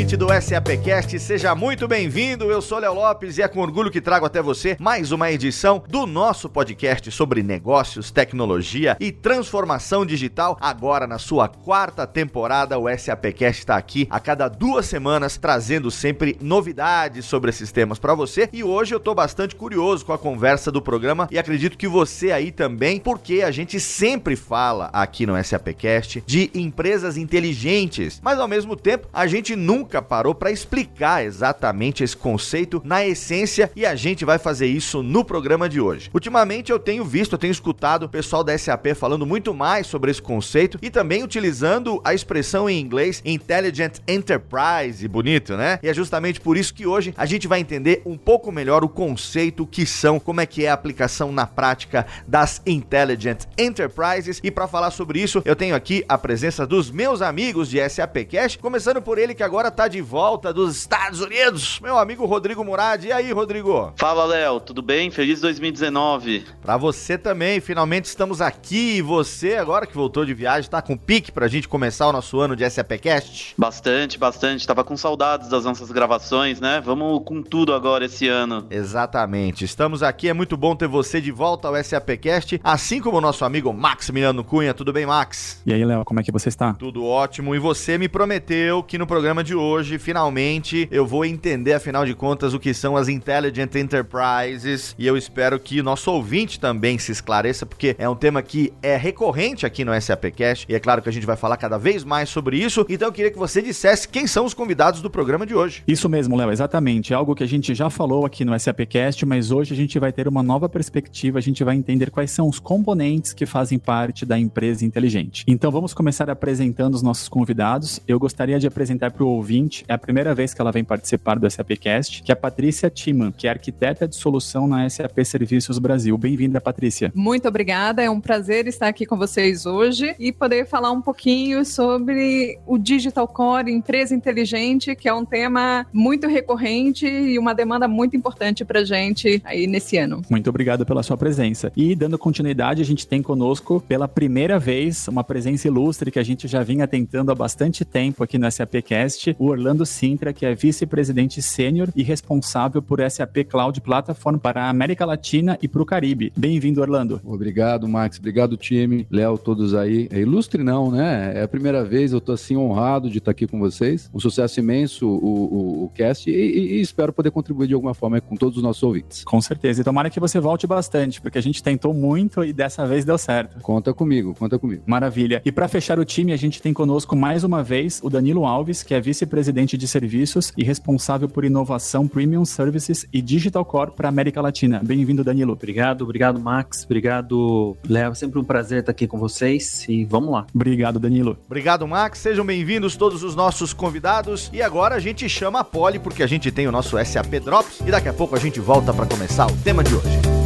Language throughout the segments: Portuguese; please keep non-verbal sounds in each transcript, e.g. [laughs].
Ouvinte do SAPcast, seja muito bem-vindo. Eu sou Léo Lopes e é com orgulho que trago até você mais uma edição do nosso podcast sobre negócios, tecnologia e transformação digital. Agora, na sua quarta temporada, o SAPcast está aqui a cada duas semanas, trazendo sempre novidades sobre esses temas para você. E hoje eu estou bastante curioso com a conversa do programa e acredito que você aí também, porque a gente sempre fala aqui no SAPcast de empresas inteligentes, mas ao mesmo tempo a gente nunca parou para explicar exatamente esse conceito na essência e a gente vai fazer isso no programa de hoje. Ultimamente eu tenho visto, eu tenho escutado o pessoal da SAP falando muito mais sobre esse conceito e também utilizando a expressão em inglês Intelligent Enterprise, bonito, né? E é justamente por isso que hoje a gente vai entender um pouco melhor o conceito que são, como é que é a aplicação na prática das Intelligent Enterprises. E para falar sobre isso, eu tenho aqui a presença dos meus amigos de SAP Cash, começando por ele que agora tá de volta dos Estados Unidos, meu amigo Rodrigo Murad. E aí, Rodrigo? Fala, Léo, tudo bem? Feliz 2019. Para você também, finalmente estamos aqui. E você, agora que voltou de viagem, tá com pique pra gente começar o nosso ano de SAPcast? Bastante, bastante. Tava com saudades das nossas gravações, né? Vamos com tudo agora esse ano. Exatamente. Estamos aqui, é muito bom ter você de volta ao SAPcast, assim como o nosso amigo Max Milano Cunha. Tudo bem, Max? E aí, Léo, como é que você está? Tudo ótimo. E você me prometeu que no programa de hoje, finalmente, eu vou entender, afinal de contas, o que são as Intelligent Enterprises. E eu espero que nosso ouvinte também se esclareça, porque é um tema que é recorrente aqui no SAPcast. E é claro que a gente vai falar cada vez mais sobre isso. Então eu queria que você dissesse quem são os convidados do programa de hoje. Isso mesmo, Léo, exatamente. É algo que a gente já falou aqui no SAPcast, mas hoje a gente vai ter uma nova perspectiva, a gente vai entender quais são os componentes que fazem parte da empresa inteligente. Então vamos começar apresentando os nossos convidados. Eu gostaria de apresentar para o ouvinte, é a primeira vez que ela vem participar do SAPcast, que é a Patrícia Timan, que é arquiteta de solução na SAP Serviços Brasil. Bem-vinda, Patrícia. Muito obrigada, é um prazer estar aqui com vocês hoje e poder falar um pouquinho sobre o Digital Core, empresa inteligente, que é um tema muito recorrente e uma demanda muito importante para gente aí nesse ano. Muito obrigado pela sua presença. E dando continuidade, a gente tem conosco pela primeira vez uma presença ilustre que a gente já vinha tentando há bastante tempo aqui no SAPcast, o Orlando Sintra, que é vice-presidente sênior e responsável por SAP Cloud Platform para a América Latina e para o Caribe. Bem-vindo, Orlando. Obrigado, Max. Obrigado, time. Léo, todos aí. É ilustre não, né? É a primeira vez, eu tô assim honrado de estar aqui com vocês. Um sucesso imenso o, o, o cast e, e, e espero poder contribuir de alguma forma com todos os nossos ouvintes. Com certeza. E tomara que você volte bastante, porque a gente tentou muito e dessa vez deu certo. Conta comigo, conta comigo. Maravilha. E para fechar o time, a gente tem conosco mais uma vez o Danilo Alves, que é vice-presidente de serviços e responsável por inovação, premium services e digital core para América Latina. Bem-vindo, Danilo. Obrigado, obrigado, Max. Obrigado, Léo. Sempre um prazer estar aqui com vocês e vamos lá. Obrigado, Danilo. Obrigado, Max. Sejam bem-vindos todos os nossos convidados. E agora a gente chama a Poli porque a gente tem o nosso SAP Drops e daqui a pouco a gente volta para começar o tema de hoje.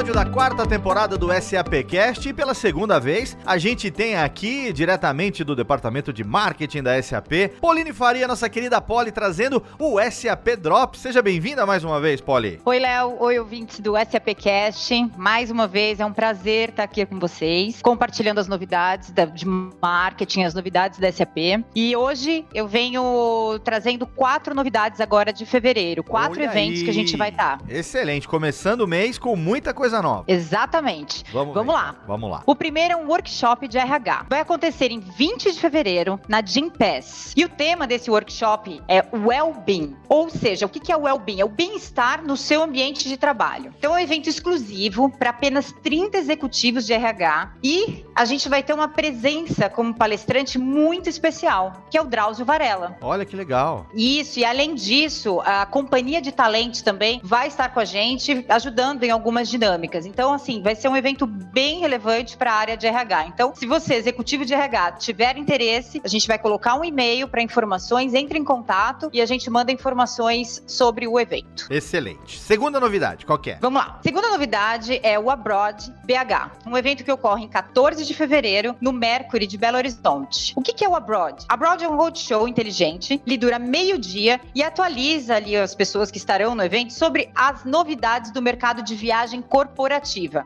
Episódio da quarta temporada do SAPcast e pela segunda vez a gente tem aqui diretamente do departamento de marketing da SAP, Pauline Faria, nossa querida Poli, trazendo o SAP Drop. Seja bem-vinda mais uma vez, Poli. Oi, Léo. Oi, ouvintes do SAPcast. Mais uma vez é um prazer estar aqui com vocês, compartilhando as novidades da, de marketing, as novidades da SAP. E hoje eu venho trazendo quatro novidades agora de fevereiro, quatro Olha eventos aí. que a gente vai estar. Excelente, começando o mês com muita coisa nova. Exatamente. Vamos, Vamos ver, lá. então. Vamos lá. O primeiro é um workshop de RH. Vai acontecer em 20 de fevereiro na Gympass. E o tema desse workshop é well-being. Ou seja, o que é well-being? É o bem-estar no seu ambiente de trabalho. Então é um evento exclusivo para apenas 30 executivos de RH e a gente vai ter uma presença como palestrante muito especial, que é o Drauzio Varela. Olha que legal. Isso, e além disso, a companhia de talentos também vai estar com a gente, ajudando em algumas dinâmicas. Dinâmicas. Então, assim, vai ser um evento bem relevante para a área de RH. Então, se você, executivo de RH, tiver interesse, a gente vai colocar um e-mail para informações, entre em contato e a gente manda informações sobre o evento. Excelente. Segunda novidade, qual que é? Vamos lá. Segunda novidade é o Abroad BH, um evento que ocorre em 14 de fevereiro no Mercury de Belo Horizonte. O que que é o Abroad? Abroad é um roadshow inteligente, ele dura meio dia e atualiza ali as pessoas que estarão no evento sobre as novidades do mercado de viagem corporativa.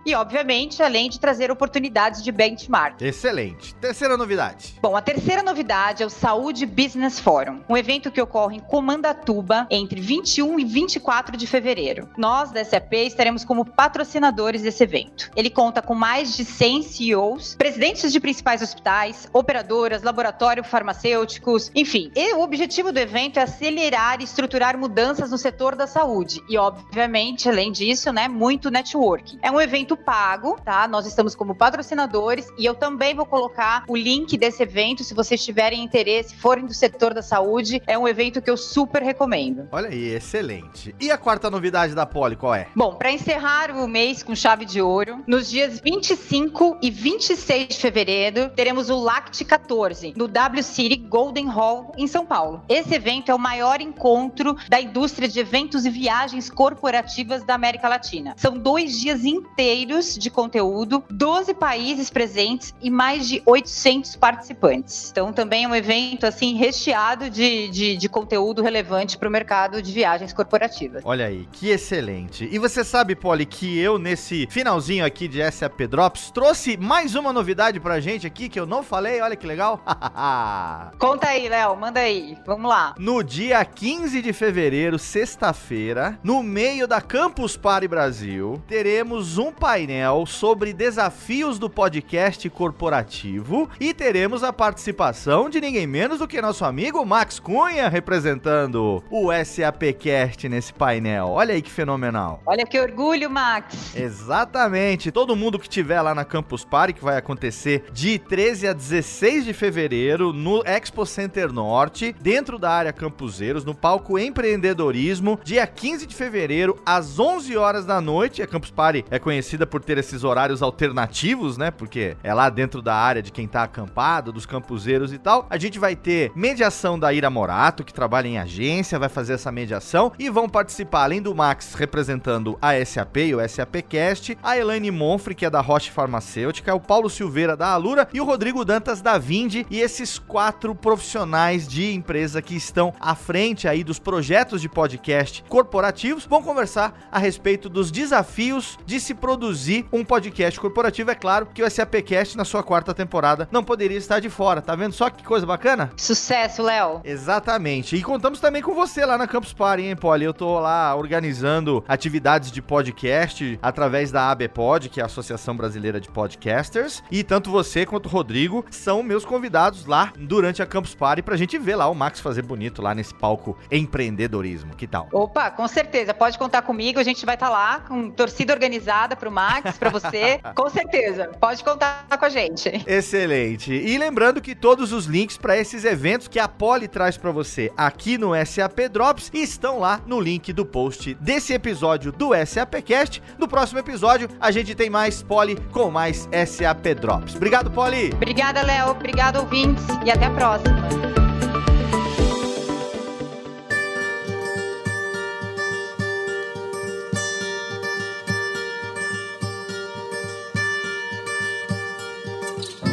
E, obviamente, além de trazer oportunidades de benchmark. Excelente. Terceira novidade. Bom, a terceira novidade é o Saúde Business Forum, um evento que ocorre em Comandatuba entre 21 e 24 de fevereiro. Nós, da SAP, estaremos como patrocinadores desse evento. Ele conta com mais de 100 CEOs, presidentes de principais hospitais, operadoras, laboratórios farmacêuticos, enfim. E o objetivo do evento é acelerar e estruturar mudanças no setor da saúde. E, obviamente, além disso, né, muito networking. É um evento pago, tá? Nós estamos como patrocinadores e eu também vou colocar o link desse evento se vocês tiverem interesse, forem do setor da saúde. É um evento que eu super recomendo. Olha aí, excelente. E a quarta novidade da Poli, qual é? Bom, para encerrar o mês com chave de ouro, nos dias 25 e 26 de fevereiro, teremos o LACT 14 no W City Golden Hall em São Paulo. Esse evento é o maior encontro da indústria de eventos e viagens corporativas da América Latina. São dois dias inteiros de conteúdo, 12 países presentes e mais de 800 participantes. Então, também é um evento assim recheado de, de, de conteúdo relevante para o mercado de viagens corporativas. Olha aí, que excelente. E você sabe, Poli, que eu nesse finalzinho aqui de SAP Drops trouxe mais uma novidade pra gente aqui que eu não falei, olha que legal. [laughs] Conta aí, Léo, manda aí. Vamos lá. No dia 15 de fevereiro, sexta-feira, no meio da Campus Party Brasil, teremos um painel sobre desafios do podcast corporativo e teremos a participação de ninguém menos do que nosso amigo Max Cunha representando o SAPcast nesse painel. Olha aí que fenomenal. Olha que orgulho, Max. Exatamente. Todo mundo que tiver lá na Campus Party, que vai acontecer de 13 a 16 de fevereiro no Expo Center Norte, dentro da área Campuseiros, no palco Empreendedorismo, dia 15 de fevereiro, às 11 horas da noite. A Campus Party é conhecida por ter esses horários alternativos, né? Porque é lá dentro da área de quem tá acampado, dos campuseiros e tal. A gente vai ter mediação da Ira Morato, que trabalha em agência, vai fazer essa mediação e vão participar, além do Max representando a SAP e o SAPcast, a Elaine Monfre, que é da Roche Farmacêutica, o Paulo Silveira da Alura e o Rodrigo Dantas da Vindi e esses quatro profissionais de empresa que estão à frente aí dos projetos de podcast corporativos vão conversar a respeito dos desafios de se produzir um podcast corporativo. É claro que o SAPcast na sua quarta temporada não poderia estar de fora. Tá vendo só que coisa bacana? Sucesso, Léo. Exatamente. E contamos também com você lá na Campus Party, hein, Polly? Eu tô lá organizando atividades de podcast através da ABPod, que é a Associação Brasileira de Podcasters. E tanto você quanto o Rodrigo são meus convidados lá durante a Campus Party pra gente ver lá o Max fazer bonito lá nesse palco empreendedorismo. Que tal? Opa, com certeza. Pode contar comigo. A gente vai estar lá com torcida organizada pro Max, pra você. [laughs] com certeza. Pode contar com a gente. Excelente. E lembrando que todos os links para esses eventos que a Poli traz para você aqui no SAP Drops estão lá no link do post desse episódio do SAPcast. No próximo episódio a gente tem mais Poli com mais SAP Drops. Obrigado, Poli. Obrigada, Léo. Obrigado, ouvintes. E até a próxima.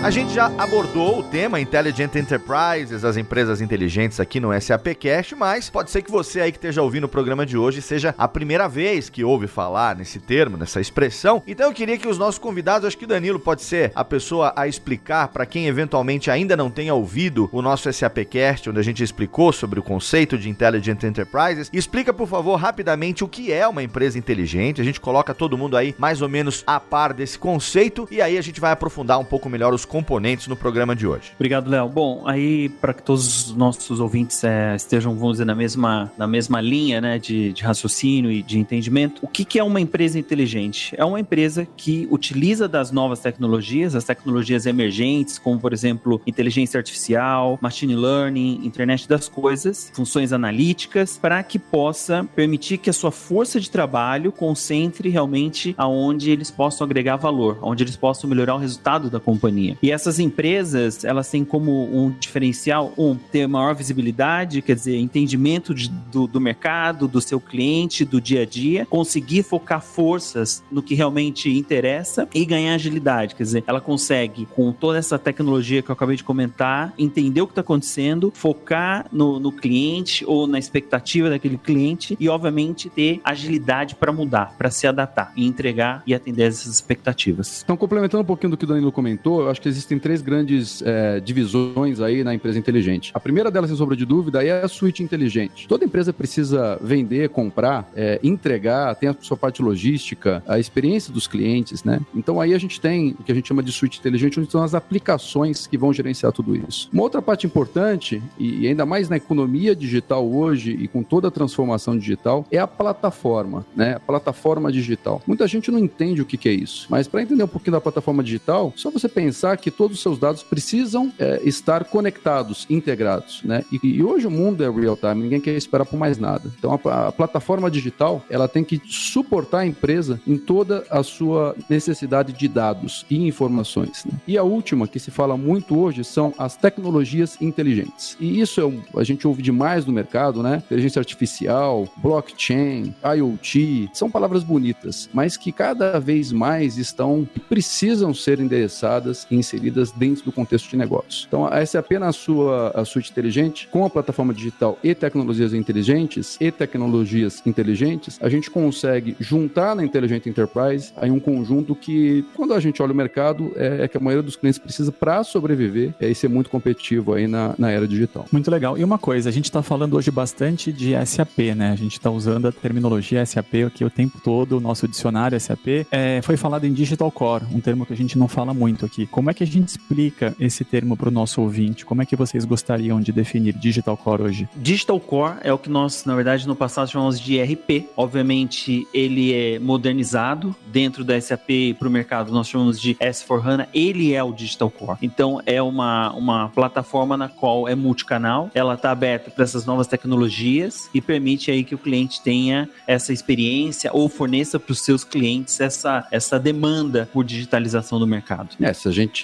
A gente já abordou o tema Intelligent Enterprises, as empresas inteligentes aqui no SAPcast, mas pode ser que você aí que esteja ouvindo o programa de hoje seja a primeira vez que ouve falar nesse termo, nessa expressão. Então eu queria que os nossos convidados, acho que o Danilo pode ser a pessoa a explicar para quem eventualmente ainda não tenha ouvido o nosso SAPcast, onde a gente explicou sobre o conceito de Intelligent Enterprises. Explica, por favor, rapidamente o que é uma empresa inteligente. A gente coloca todo mundo aí mais ou menos a par desse conceito e aí a gente vai aprofundar um pouco melhor os componentes no programa de hoje. Obrigado, Léo. Bom, aí para que todos os nossos ouvintes é, estejam, vamos dizer, na mesma, na mesma linha né, de, de raciocínio e de entendimento, o que, que é uma empresa inteligente? É uma empresa que utiliza das novas tecnologias, as tecnologias emergentes, como por exemplo inteligência artificial, machine learning, internet das coisas, funções analíticas, para que possa permitir que a sua força de trabalho concentre realmente aonde eles possam agregar valor, onde eles possam melhorar o resultado da companhia. E essas empresas, elas têm como um diferencial, um, ter maior visibilidade, quer dizer, entendimento de, do, do mercado, do seu cliente, do dia a dia, conseguir focar forças no que realmente interessa e ganhar agilidade, quer dizer, ela consegue, com toda essa tecnologia que eu acabei de comentar, entender o que está acontecendo, focar no, no cliente ou na expectativa daquele cliente e, obviamente, ter agilidade para mudar, para se adaptar e entregar e atender essas expectativas. Então, complementando um pouquinho do que o Danilo comentou, eu acho que existem três grandes é, divisões aí na empresa inteligente. A primeira delas, sem sombra de dúvida, é a suíte inteligente. Toda empresa precisa vender, comprar, é, entregar, tem a sua parte logística, a experiência dos clientes, né? Então aí a gente tem o que a gente chama de suíte inteligente, onde são as aplicações que vão gerenciar tudo isso. Uma outra parte importante, e ainda mais na economia digital hoje e com toda a transformação digital, é a plataforma, né? A plataforma digital. Muita gente não entende o que, que é isso, mas para entender um pouquinho da plataforma digital, só você pensar que todos os seus dados precisam é, estar conectados, integrados, né? E, e, hoje o mundo é real time, ninguém quer esperar por mais nada. Então a, a plataforma digital, ela tem que suportar a empresa em toda a sua necessidade de dados e informações. Né? E a última, que se fala muito hoje, são as tecnologias inteligentes. E isso é um, a gente ouve demais no mercado, né? Inteligência artificial, blockchain, IoT, são palavras bonitas, mas que cada vez mais estão precisam ser endereçadas e inseridas dentro do contexto de negócios. Então, é a sua a inteligente com a plataforma digital e tecnologias inteligentes e tecnologias inteligentes, a gente consegue juntar na Intelligent Enterprise aí um conjunto que, quando a gente olha o mercado, é, é que a maioria dos clientes precisa para sobreviver é, e ser muito competitivo aí na, na era digital. Muito legal. E uma coisa, a gente está falando hoje bastante de SAP, né? A gente está usando a terminologia SAP aqui o tempo todo, o nosso dicionário SAP. É, foi falado em Digital Core, um termo que a gente não fala muito aqui. Como é que a gente explica esse termo para o nosso ouvinte? Como é que vocês gostariam de definir Digital Core hoje? Digital Core é o que nós, na verdade, no passado chamamos de ERP. Obviamente, ele é modernizado dentro da SAP para o mercado, nós chamamos de S4HANA. Ele é o Digital Core. Então, é uma, uma plataforma na qual é multicanal, ela está aberta para essas novas tecnologias e permite aí que o cliente tenha essa experiência ou forneça para os seus clientes essa, essa demanda por digitalização do mercado. É, se a gente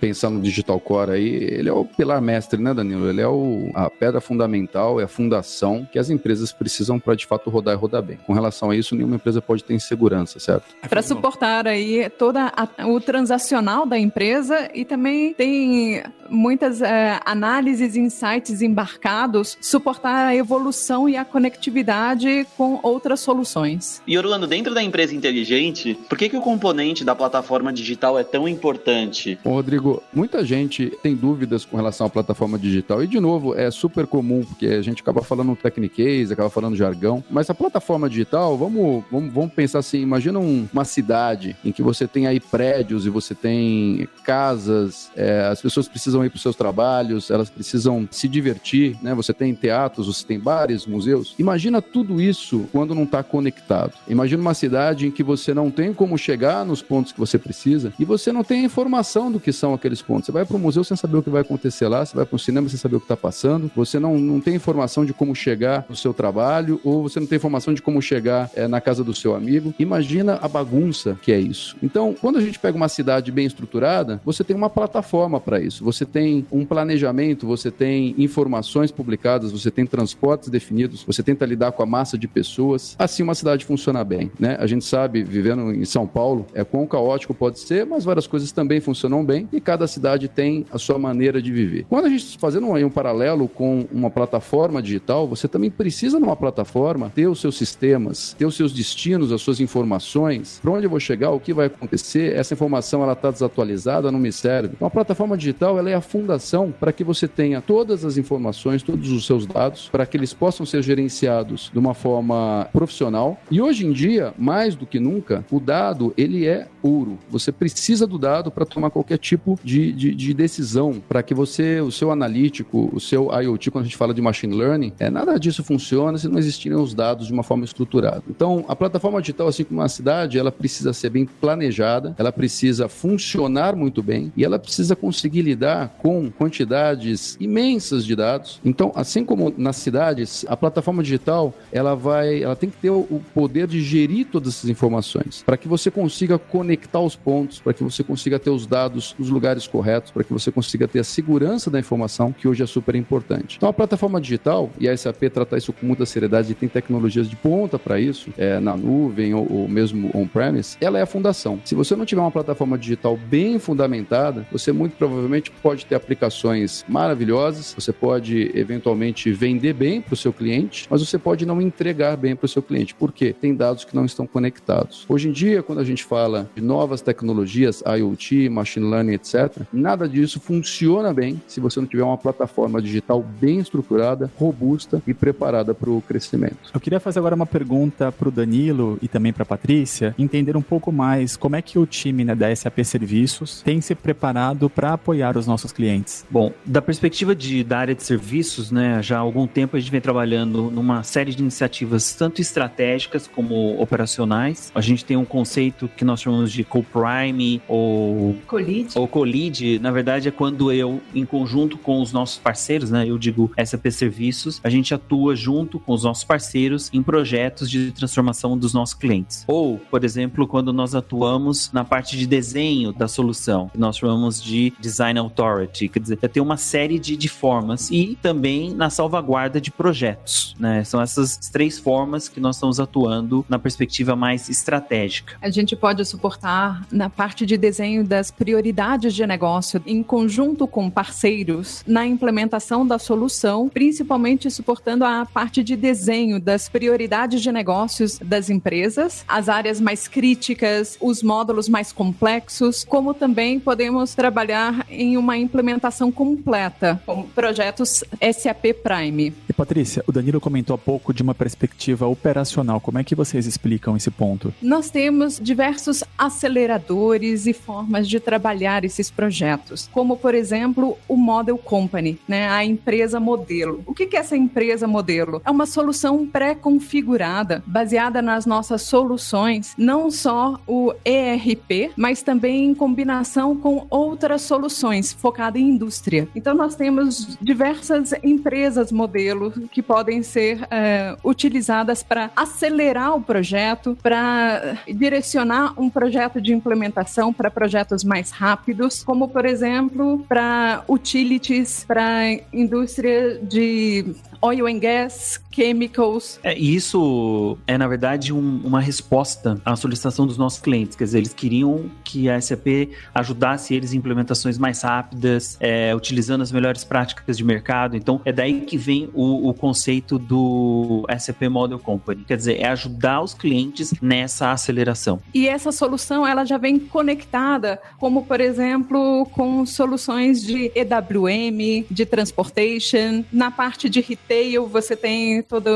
pensar no Digital Core aí, ele é o pilar mestre, né, Danilo? Ele é o, a pedra fundamental, é a fundação que as empresas precisam para de fato rodar e rodar bem. Com relação a isso, nenhuma empresa pode ter insegurança, certo? Para suportar aí toda a, o transacional da empresa e também tem muitas é, análises, insights embarcados, suportar a evolução e a conectividade com outras soluções. E Orlando, dentro da empresa inteligente, por que, que o componente da plataforma digital é tão importante? Bom, Rodrigo, muita gente tem dúvidas com relação à plataforma digital. E, de novo, é super comum, porque a gente acaba falando techniquez, acaba falando jargão. Mas a plataforma digital, vamos, vamos, vamos pensar assim: imagina um, uma cidade em que você tem aí prédios e você tem casas, é, as pessoas precisam ir para os seus trabalhos, elas precisam se divertir, né? Você tem teatros, você tem bares, museus. Imagina tudo isso quando não está conectado. Imagina uma cidade em que você não tem como chegar nos pontos que você precisa e você não tem informação do que são aqueles pontos. Você vai para o museu sem saber o que vai acontecer lá, você vai para o cinema sem saber o que está passando, você não, não tem informação de como chegar no seu trabalho ou você não tem informação de como chegar é, na casa do seu amigo. Imagina a bagunça que é isso. Então, quando a gente pega uma cidade bem estruturada, você tem uma plataforma para isso, você tem um planejamento, você tem informações publicadas, você tem transportes definidos, você tenta lidar com a massa de pessoas. Assim, uma cidade funciona bem, né? A gente sabe, vivendo em São Paulo, é quão caótico pode ser, mas várias coisas também funcionam bem e cada cidade tem a sua maneira de viver. Quando a gente fazendo um, paralelo com uma plataforma digital, você também precisa numa plataforma ter os seus sistemas, ter os seus destinos, as suas informações, para onde eu vou chegar, o que vai acontecer, essa informação ela está desatualizada, não me serve. Então a plataforma digital ela é a fundação para que você tenha todas as informações, todos os seus dados, para que eles possam ser gerenciados de uma forma profissional. E hoje em dia, mais do que nunca, o dado ele é ouro. Você precisa do dado para tomar qualquer tipo de, de, de decisão para que você, o seu analítico, o seu IoT, quando a gente fala de machine learning, é, nada disso funciona se não existirem os dados de uma forma estruturada. Então, a plataforma digital, assim como a cidade, ela precisa ser bem planejada, ela precisa funcionar muito bem e ela precisa conseguir lidar com quantidades imensas de dados. Então, assim como nas cidades, a plataforma digital, ela vai, ela tem que ter o poder de gerir todas essas informações, para que você consiga conectar os pontos, para que você consiga ter os dados nos lugares corretos, para que você consiga ter a segurança da informação, que hoje é super importante. Então, a plataforma digital, e a SAP trata isso com muita seriedade e tem tecnologias de ponta para isso, é, na nuvem ou, ou mesmo on-premise, ela é a fundação. Se você não tiver uma plataforma digital bem fundamentada, você muito provavelmente pode ter aplicações maravilhosas, você pode eventualmente vender bem para o seu cliente, mas você pode não entregar bem para o seu cliente. Por quê? Tem dados que não estão conectados. Hoje em dia, quando a gente fala de novas tecnologias, IoT, machine learning, etc., nada disso funciona bem se você não tiver uma plataforma digital bem estruturada, robusta e preparada para o crescimento. Eu queria fazer agora uma pergunta para o Danilo e também para a Patrícia, entender um pouco mais como é que o time né, da SAP Serviços tem se preparado para apoiar os nossos clientes. Bom, da perspectiva de, da área de serviços, né, já há algum tempo a gente vem trabalhando numa série de iniciativas tanto estratégicas como operacionais. A gente tem um conceito que nós chamamos de co-prime ou Colide. ou co-lead. Na verdade, é quando eu, em conjunto com os nossos parceiros, né, eu digo SAP Serviços, a gente atua junto com os nossos parceiros em projetos de transformação dos nossos clientes. Ou, por exemplo, quando nós atuamos na parte de desenho da solução, que nós chamamos de Design Authority, quer dizer, tem uma série de, de formas e também na salvaguarda de projetos, né? São essas três formas que nós estamos atuando na perspectiva mais estratégica. A gente pode suportar na parte de desenho das prioridades de negócio, em conjunto com parceiros, na implementação da solução, principalmente suportando a parte de desenho das prioridades de negócios das empresas, as áreas mais críticas, os módulos mais complexos, como também podemos trabalhar em uma implementação completa, com projetos SAP Prime. Patrícia, o Danilo comentou há pouco de uma perspectiva operacional. Como é que vocês explicam esse ponto? Nós temos diversos aceleradores e formas de trabalhar esses projetos, como por exemplo o Model Company, né, a empresa modelo. O que é essa empresa modelo? É uma solução pré-configurada, baseada nas nossas soluções, não só o ERP, mas também em combinação com outras soluções focadas em indústria. Então nós temos diversas empresas modelo que podem ser é, utilizadas para acelerar o projeto, para direcionar um projeto de implementação para projetos mais rápidos, como por exemplo para utilities, para indústria de oil and gas, chemicals. É, isso é, na verdade, um- uma resposta à solicitação dos nossos clientes. Quer dizer, eles queriam que a SAP ajudasse eles em implementações mais rápidas, é, utilizando as melhores práticas de mercado. Então, é daí que vem o, o conceito do SAP Model Company. Quer dizer, é ajudar os clientes nessa aceleração. E essa solução ela já vem conectada, como por exemplo, com soluções de EWM, de transportation. Na parte de retail, você tem todas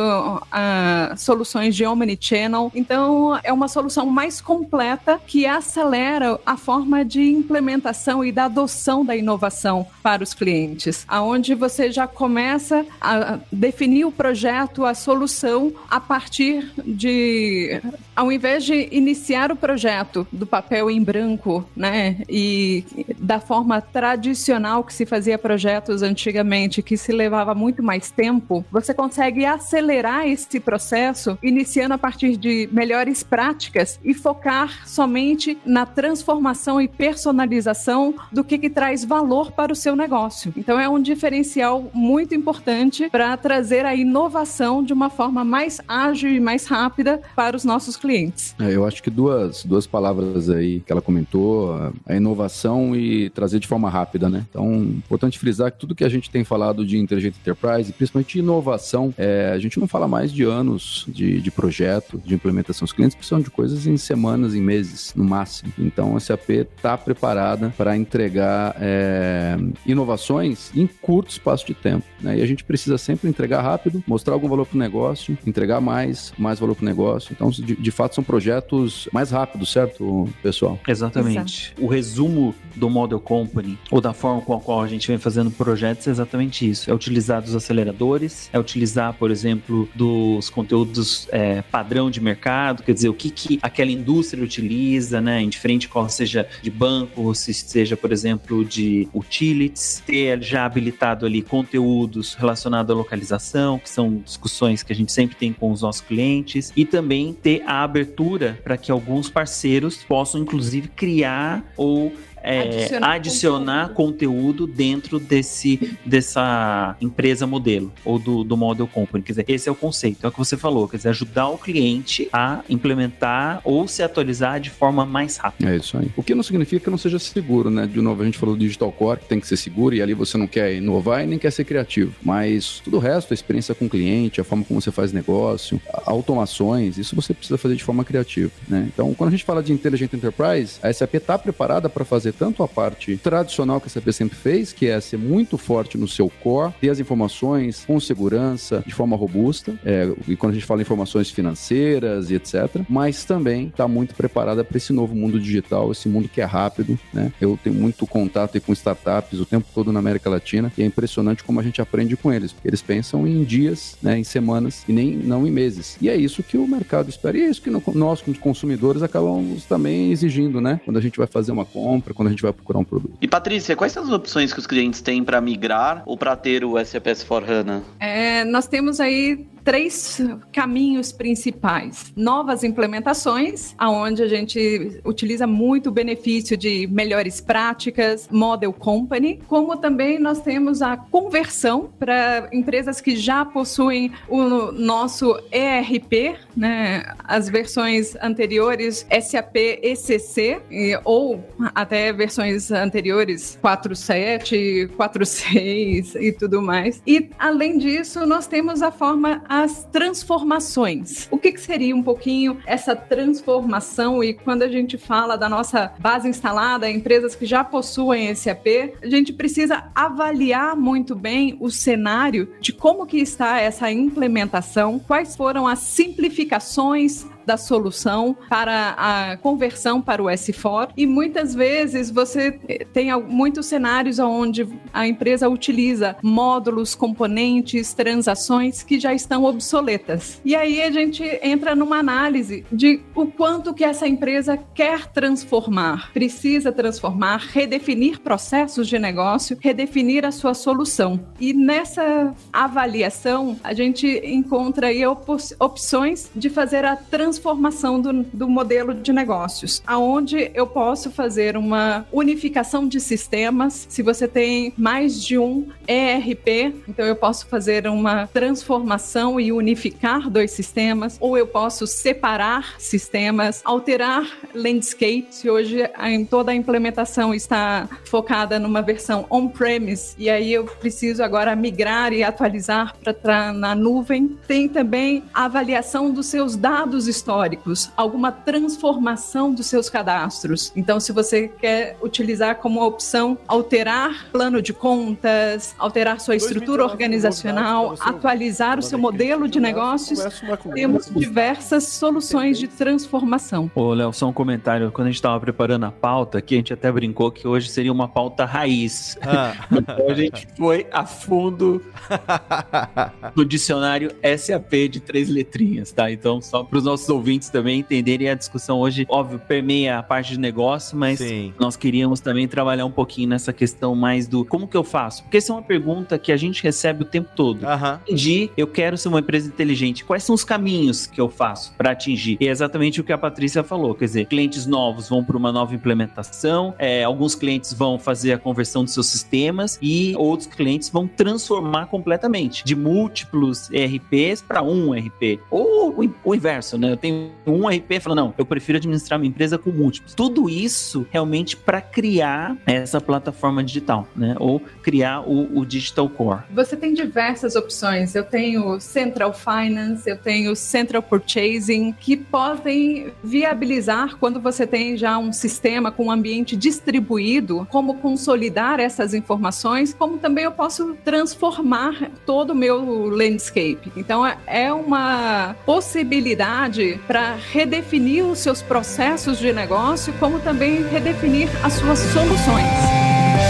as soluções de omnichannel. Então, é uma solução mais completa que acelera a forma de implementação e da adoção da inovação para os clientes, aonde você já começa a definir o projeto, a solução a partir de ao invés de iniciar o projeto do papel em branco, né, e da forma tradicional que se fazia projetos antigamente, que se levava muito mais tempo, você consegue acelerar esse processo iniciando a partir de melhores práticas e focar somente na transformação e personalização do que, que traz valor para o seu negócio. Então é um diferencial muito importante para trazer a inovação de uma forma mais ágil e mais rápida para os nossos clientes. É, eu acho que duas, duas palavras aí que ela comentou, a- inovação e trazer de forma rápida, né? Então, importante frisar que tudo que a gente tem falado de inteligência enterprise, principalmente inovação, é, a gente não fala mais de anos de, de projeto, de implementação. Os clientes precisam de coisas em semanas, em meses, no máximo. Então, a SAP está preparada para entregar é, inovações em curto espaço de tempo. Né? E a gente precisa sempre entregar rápido, mostrar algum valor para o negócio, entregar mais, mais valor para o negócio. Então, de, de fato, são projetos mais rápidos, certo, pessoal? Exatamente. O resumo do Model Company, ou da forma com a qual a gente vem fazendo projetos, é exatamente isso. É utilizar dos aceleradores, é utilizar, por exemplo, dos conteúdos é, padrão de mercado, quer dizer, o que, que aquela indústria utiliza, né? Indiferente qual seja de banco, ou se seja, por exemplo, de utilities, ter já habilitado ali conteúdos relacionados à localização, que são discussões que a gente sempre tem com os nossos clientes, e também ter a abertura para que alguns parceiros possam, inclusive, criar ou é, adicionar, adicionar conteúdo. conteúdo. dentro desse dessa empresa modelo ou do, do model company. Quer dizer, esse é o conceito, é o que você falou, quer dizer, ajudar o cliente a implementar ou se atualizar de forma mais rápida. É isso aí. O que não significa que não seja seguro, né? De novo, a gente falou do digital core, que tem que ser seguro e ali você não quer inovar e nem quer ser criativo. Mas tudo o resto, a experiência com o cliente, a forma como você faz negócio, automações, isso você precisa fazer de forma criativa, né? Então, quando a gente fala de Intelligent Enterprise, a SAP está preparada para fazer fazer tanto a parte tradicional que a SAP sempre fez, que é ser muito forte no seu core, ter as informações com segurança, de forma robusta, é, e quando a gente fala em informações financeiras e etc., mas também está muito preparada para esse novo mundo digital, esse mundo que é rápido, né? Eu tenho muito contato com startups o tempo todo na América Latina e é impressionante como a gente aprende com eles, porque eles pensam em dias, né, em semanas e nem não em meses. E é isso que o mercado espera e é isso que nós, como consumidores, acabamos também exigindo, né? Quando a gente vai fazer uma compra, quando a gente vai procurar um produto. E Patrícia, quais são as opções que os clientes têm para migrar ou para ter o SAP S4HANA? É, nós temos aí três caminhos principais. Novas implementações, aonde a gente utiliza muito o benefício de melhores práticas, model company, como também nós temos a conversão para empresas que já possuem o nosso ERP, né, as versões anteriores SAP ECC ou até versões anteriores 4.7, 4.6 e tudo mais. E além disso, nós temos a forma as transformações. O que, que seria um pouquinho essa transformação? E quando a gente fala da nossa base instalada, empresas que já possuem esse AP, a gente precisa avaliar muito bem o cenário de como que está essa implementação, quais foram as simplificações da solução para a conversão para o S4 e muitas vezes você tem muitos cenários onde a empresa utiliza módulos, componentes, transações que já estão obsoletas. E aí a gente entra numa análise de o quanto que essa empresa quer transformar, precisa transformar, redefinir processos de negócio, redefinir a sua solução. E nessa avaliação a gente encontra aí opções de fazer a transformação transformação do, do modelo de negócios, aonde eu posso fazer uma unificação de sistemas. Se você tem mais de um ERP, então eu posso fazer uma transformação e unificar dois sistemas, ou eu posso separar sistemas, alterar landscape. Se hoje toda a implementação está focada numa versão on-premise, e aí eu preciso agora migrar e atualizar para na nuvem. Tem também a avaliação dos seus dados históricos, alguma transformação dos seus cadastros. Então, se você quer utilizar como opção alterar plano de contas, alterar sua estrutura organizacional, atualizar o seu modelo de negócios, temos diversas soluções de transformação. Ô, Léo, só um comentário. Quando a gente estava preparando a pauta aqui, a gente até brincou que hoje seria uma pauta raiz. Ah. [laughs] então a gente foi a fundo [laughs] no dicionário SAP de três letrinhas, tá? Então, só para os nossos ouvintes também entenderem a discussão hoje, óbvio, permeia a parte de negócio, mas Sim. nós queríamos também trabalhar um pouquinho nessa questão mais do como que eu faço? Porque essa é uma pergunta que a gente recebe o tempo todo. Uhum. Entendi, eu quero ser uma empresa inteligente. Quais são os caminhos que eu faço para atingir? E é exatamente o que a Patrícia falou, quer dizer, clientes novos vão para uma nova implementação, é, alguns clientes vão fazer a conversão dos seus sistemas e outros clientes vão transformar completamente de múltiplos ERPs para um ERP. Ou o, inverso, né? Tem um RP fala, não, eu prefiro administrar minha empresa com múltiplos. Tudo isso realmente para criar essa plataforma digital, né? Ou criar o, o, Digital Core. Você tem diversas opções. Eu tenho Central Finance, eu tenho Central Purchasing, que podem viabilizar quando você tem já um sistema com um ambiente distribuído, como consolidar essas informações, como também eu posso transformar todo o meu landscape. Então, é uma possibilidade para redefinir os seus processos de negócio, como também redefinir as suas soluções.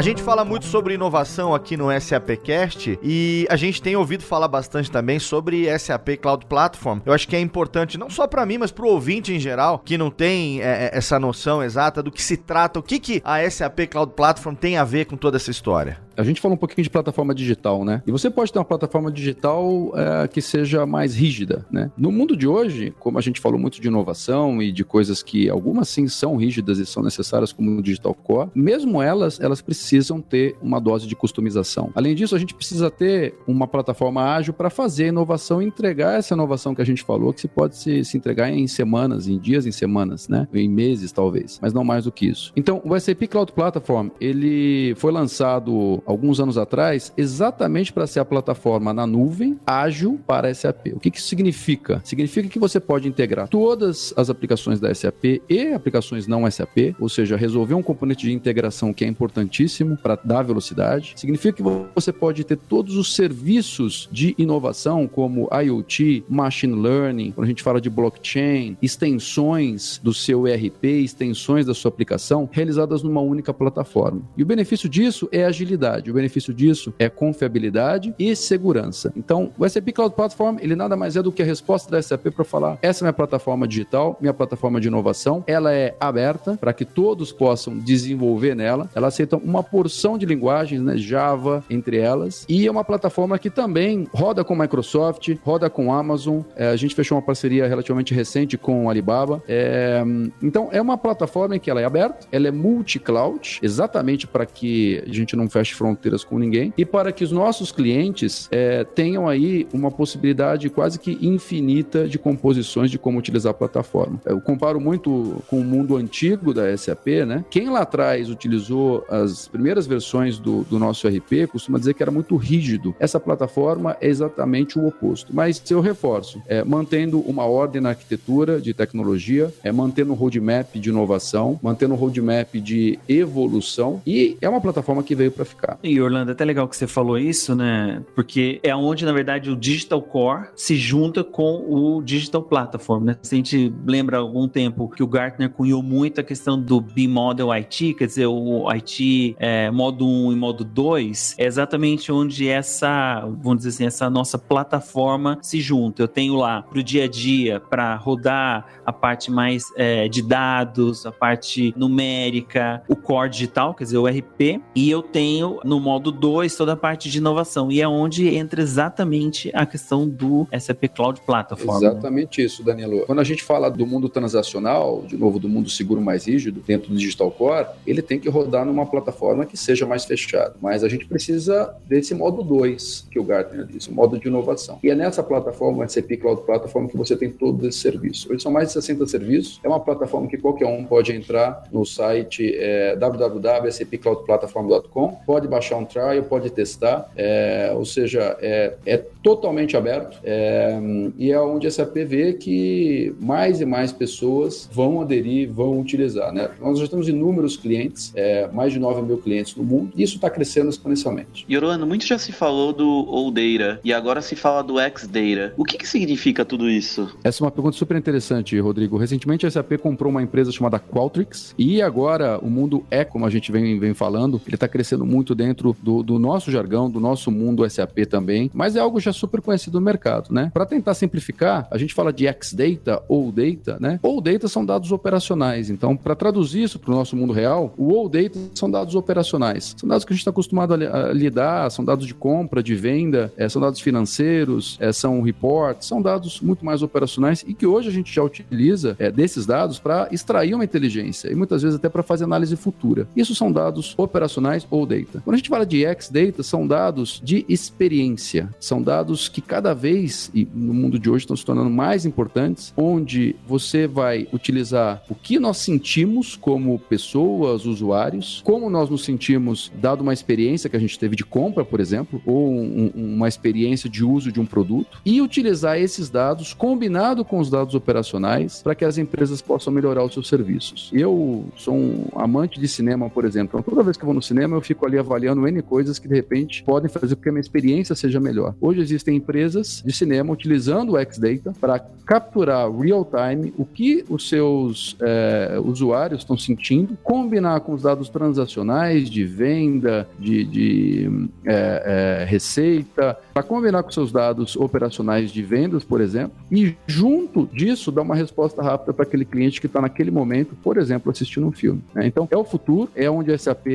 A gente fala muito sobre inovação aqui no SAPcast e a gente tem ouvido falar bastante também sobre SAP Cloud Platform. Eu acho que é importante não só para mim, mas para o ouvinte em geral que não tem é, é, essa noção exata do que se trata, o que, que a SAP Cloud Platform tem a ver com toda essa história. A gente fala um pouquinho de plataforma digital, né? E você pode ter uma plataforma digital é, que seja mais rígida, né? No mundo de hoje, como a gente falou muito de inovação e de coisas que algumas sim são rígidas e são necessárias como o Digital Core, mesmo elas, elas precisam ter uma dose de customização. Além disso, a gente precisa ter uma plataforma ágil para fazer a inovação e entregar essa inovação que a gente falou, que se pode se, se entregar em semanas, em dias, em semanas, né? Em meses, talvez, mas não mais do que isso. Então, o SAP Cloud Platform, ele foi lançado alguns anos atrás, exatamente para ser a plataforma na nuvem ágil para SAP. O que, que isso significa? Significa que você pode integrar todas as aplicações da SAP e aplicações não SAP, ou seja, resolver um componente de integração que é importantíssimo para dar velocidade. Significa que você pode ter todos os serviços de inovação, como IoT, Machine Learning, quando a gente fala de blockchain, extensões do seu ERP, extensões da sua aplicação, realizadas numa única plataforma. E o benefício disso é agilidade o benefício disso é confiabilidade e segurança. Então, o SAP Cloud Platform, ele nada mais é do que a resposta da SAP para falar: essa é minha plataforma digital, minha plataforma de inovação, ela é aberta para que todos possam desenvolver nela. Ela aceita uma porção de linguagens, né, Java entre elas, e é uma plataforma que também roda com Microsoft, roda com Amazon. É, a gente fechou uma parceria relativamente recente com Alibaba. É, então, é uma plataforma em que ela é aberta, ela é multi-cloud, exatamente para que a gente não feche fronteiras com ninguém e para que os nossos clientes é, tenham aí uma possibilidade quase que infinita de composições de como utilizar a plataforma. Eu comparo muito com o mundo antigo da SAP, né? Quem lá atrás utilizou as primeiras versões do, do nosso RP costuma dizer que era muito rígido. Essa plataforma é exatamente o oposto. Mas eu reforço, é, mantendo uma ordem na arquitetura de tecnologia, é, mantendo um roadmap de inovação, mantendo um roadmap de evolução e é uma plataforma que veio para ficar. E Orlando, é até legal que você falou isso, né? Porque é onde, na verdade, o Digital Core se junta com o Digital Platform, né? Se a gente lembra algum tempo que o Gartner cunhou muito a questão do B-Model IT, quer dizer, o IT é, modo 1 e modo 2, é exatamente onde essa, vamos dizer assim, essa nossa plataforma se junta. Eu tenho lá pro dia a dia, para rodar a parte mais é, de dados, a parte numérica, o core digital, quer dizer, o RP, e eu tenho no modo 2 toda a parte de inovação. E é onde entra exatamente a questão do SAP Cloud Platform. Né? Exatamente né? isso, Danilo. Quando a gente fala do mundo transacional, de novo, do mundo seguro mais rígido, dentro do Digital Core, ele tem que rodar numa plataforma que seja mais fechada. Mas a gente precisa desse modo 2 que o Gartner disse, o modo de inovação. E é nessa plataforma, SAP Cloud Platform, que você tem todo esse serviço. Hoje são mais de 60 serviços. É uma plataforma que qualquer um pode entrar no site é, www.sapcloudplatform.com, pode baixar baixar um trial, pode testar, é, ou seja, é, é totalmente aberto é, e é onde a SAP vê que mais e mais pessoas vão aderir, vão utilizar. Né? Nós já temos inúmeros clientes, é, mais de 9 mil clientes no mundo, e isso está crescendo exponencialmente. E Orlando, muito já se falou do All Data e agora se fala do X Data. O que, que significa tudo isso? Essa é uma pergunta super interessante, Rodrigo. Recentemente a SAP comprou uma empresa chamada Qualtrics e agora o mundo é, como a gente vem, vem falando, ele está crescendo muito dentro do, do nosso jargão, do nosso mundo SAP também, mas é algo já super conhecido no mercado, né? Para tentar simplificar, a gente fala de X-Data ou Data, né? Ou Data são dados operacionais. Então, para traduzir isso para o nosso mundo real, o All Data são dados operacionais. São dados que a gente está acostumado a, lidar, são dados de compra, de venda, é, são dados financeiros, é, são reports, são dados muito mais operacionais e que hoje a gente já utiliza é, desses dados para extrair uma inteligência e muitas vezes até para fazer análise futura. Isso são dados operacionais ou data. Quando a gente fala de X-Data, são dados de experiência. São dados que cada vez, e no mundo de hoje, estão se tornando mais importantes, onde você vai utilizar o que nós sentimos como pessoas, usuários, como nós nos sentimos dado uma experiência que a gente teve de compra, por exemplo, ou um, uma experiência de uso de um produto, e utilizar esses dados combinado com os dados operacionais para que as empresas possam melhorar os seus serviços. Eu sou um amante de cinema, por exemplo, então toda vez que eu vou no cinema eu fico ali avaliando N coisas que de repente podem fazer com que a minha experiência seja melhor. Hoje existem empresas de cinema utilizando o X-Data para capturar real time o que os seus é, usuários estão sentindo, combinar com os dados transacionais de venda, de, de é, é, receita, para combinar com seus dados operacionais de vendas, por exemplo, e junto disso dar uma resposta rápida para aquele cliente que está naquele momento, por exemplo, assistindo um filme. Né? Então, é o futuro, é onde a SAP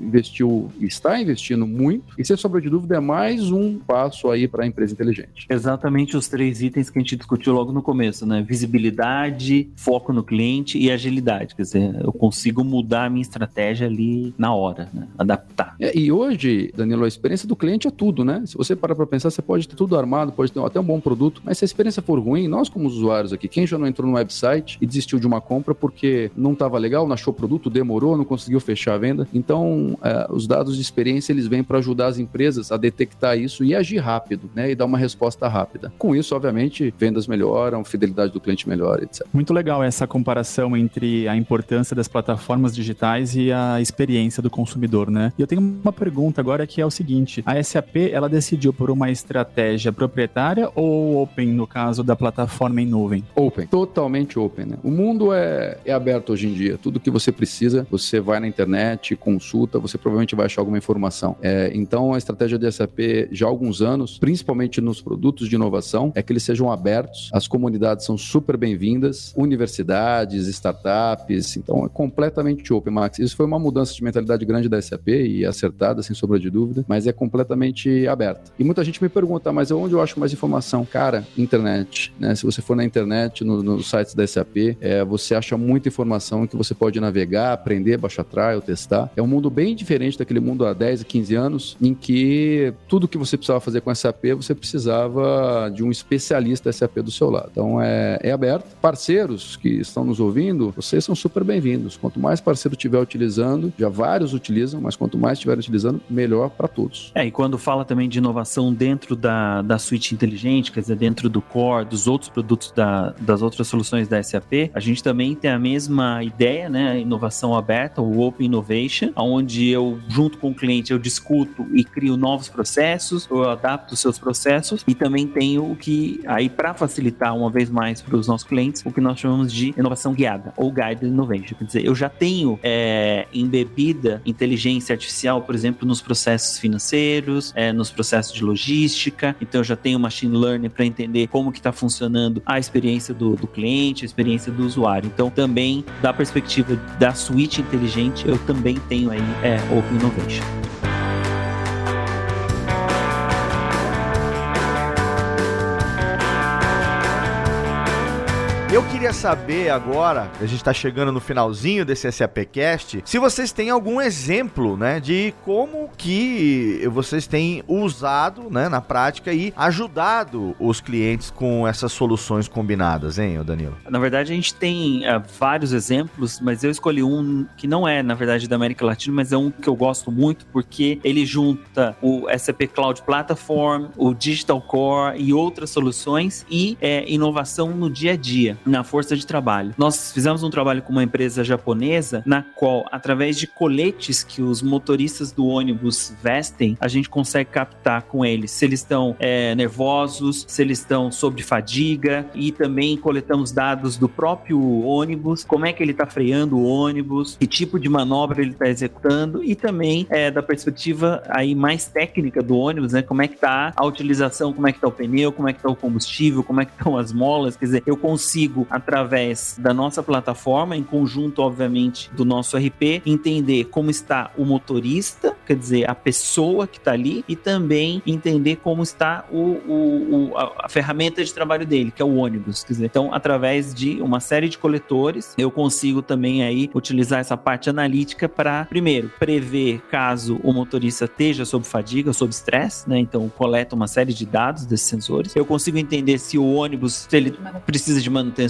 investiu, está investindo muito, e sem sombra de dúvida é mais um passo aí para a empresa inteligente. Exatamente os três itens que a gente discutiu logo no começo, né? Visibilidade, foco no cliente e agilidade. Quer dizer, eu consigo mudar a minha estratégia ali na hora, né? adaptar. É, e hoje, Danilo, a experiência do cliente é tudo, né? Se você parar para pensar, você pode ter tudo armado, pode ter até um bom produto, mas se a experiência for ruim, nós como usuários aqui, quem já não entrou no website e desistiu de uma compra porque não estava legal, não achou o produto, demorou, não conseguiu fechar a venda. Então, é, os dados de experiência, eles vêm para ajudar as empresas a detectar isso e agir rápido, né? E dar uma resposta rápida. Com isso, obviamente, vendas melhoram, fidelidade do cliente melhora, etc. Muito legal essa comparação entre a importância das plataformas digitais e a experiência do consumidor, né? E eu tenho uma pergunta agora que é o seguinte: a SAP ela decidiu por uma estratégia proprietária ou open no caso da plataforma em nuvem? Open, totalmente open. Né? O mundo é, é aberto hoje em dia. Tudo que você precisa, você vai na internet, consulta, você provavelmente vai achar alguma informação. É, então, a estratégia da SAP já há alguns anos, principalmente nos produtos de inovação, é que eles sejam abertos. As comunidades são super bem-vindas, universidades, startups. Então, é completamente open, Max. Isso foi uma mudança de mentalidade grande da SAP e acertada, sem sombra de dúvida, mas é completamente aberta. E muita gente me pergunta, mas onde eu acho mais informação? Cara, internet. Né? Se você for na internet, nos no sites da SAP, é, você acha muita informação que você pode navegar, aprender, baixar trial, testar. É um mundo bem diferente daquele mundo há 10, 15 anos, em que tudo que você precisava fazer com SAP, você precisava de um especialista SAP do seu lado. Então é, é aberto. Parceiros que estão nos ouvindo, vocês são super bem-vindos. Quanto mais parceiro tiver utilizando, já vários utilizam, mas quanto mais estiver utilizando, melhor para todos. É, e quando fala também de inovação dentro da, da suíte inteligente, quer dizer, dentro do core, dos outros produtos da, das outras soluções da SAP, a gente também tem a mesma ideia, né? Inovação aberta, o Open Innovation, onde eu, junto com o cliente, eu discuto e crio novos processos, eu adapto os seus processos e também tenho o que, aí para facilitar uma vez mais para os nossos clientes, o que nós chamamos de inovação guiada ou Guided Innovation. Quer dizer, eu já tenho é, embebida inteligência artificial, por exemplo, nos processos financeiros, é, nos processos de logística, então eu já tenho machine learning para entender como que está funcionando a experiência do, do cliente, a experiência do usuário. Então, também, da perspectiva da suíte inteligente, eu também tenho aí é, Open Innovation. information. Eu queria saber agora, a gente está chegando no finalzinho desse SAPcast, se vocês têm algum exemplo, né, de como que vocês têm usado, né, na prática e ajudado os clientes com essas soluções combinadas, hein, Danilo? Na verdade, a gente tem uh, vários exemplos, mas eu escolhi um que não é, na verdade, da América Latina, mas é um que eu gosto muito porque ele junta o SAP Cloud Platform, o Digital Core e outras soluções e é, inovação no dia a dia na força de trabalho. Nós fizemos um trabalho com uma empresa japonesa na qual, através de coletes que os motoristas do ônibus vestem, a gente consegue captar com eles se eles estão é, nervosos, se eles estão sob fadiga e também coletamos dados do próprio ônibus, como é que ele está freando o ônibus, que tipo de manobra ele está executando e também é, da perspectiva aí mais técnica do ônibus, né? Como é que está a utilização, como é que está o pneu, como é que está o combustível, como é que estão as molas, quer dizer, eu consigo consigo, através da nossa plataforma, em conjunto, obviamente, do nosso RP, entender como está o motorista, quer dizer, a pessoa que está ali, e também entender como está o, o, o a, a, ferramenta de trabalho dele, que é o ônibus. Quer dizer, então, através de uma série de coletores, eu consigo também aí utilizar essa parte analítica para, primeiro, prever caso o motorista esteja sob fadiga, sob estresse, né? Então, coleta uma série de dados desses sensores. Eu consigo entender se o ônibus se ele precisa de manutenção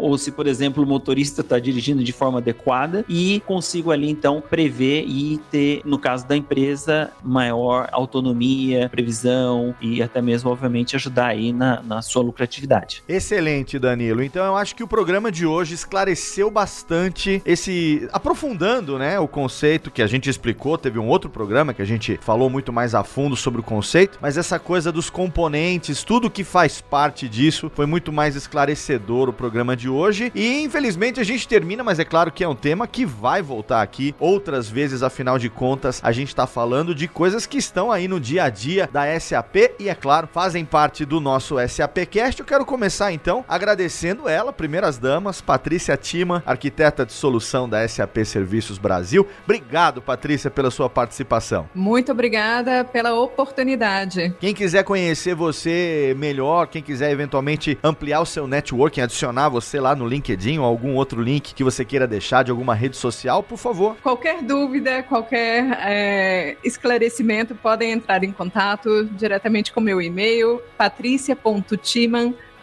ou se, por exemplo, o motorista está dirigindo de forma adequada e consigo ali então prever e ter, no caso da empresa, maior autonomia, previsão e até mesmo, obviamente, ajudar aí na, na sua lucratividade. Excelente, Danilo. Então eu acho que o programa de hoje esclareceu bastante esse. aprofundando, né, o conceito que a gente explicou. Teve um outro programa que a gente falou muito mais a fundo sobre o conceito, mas essa coisa dos componentes, tudo que faz parte disso, foi muito mais esclarecedor programa de hoje. E infelizmente a gente termina, mas é claro que é um tema que vai voltar aqui outras vezes, afinal de contas, a gente está falando de coisas que estão aí no dia a dia da SAP e, é claro, fazem parte do nosso SAPcast. Eu quero começar então agradecendo ela, primeiras damas, Patrícia Tima, arquiteta de solução da SAP Serviços Brasil. Obrigado, Patrícia, pela sua participação. Muito obrigada pela oportunidade. Quem quiser conhecer você melhor, quem quiser eventualmente ampliar o seu networking, adicionar você lá no LinkedIn ou algum outro link que você queira deixar de alguma rede social, por favor. Qualquer dúvida, qualquer é, esclarecimento, podem entrar em contato diretamente com meu e-mail, patricia.timan.com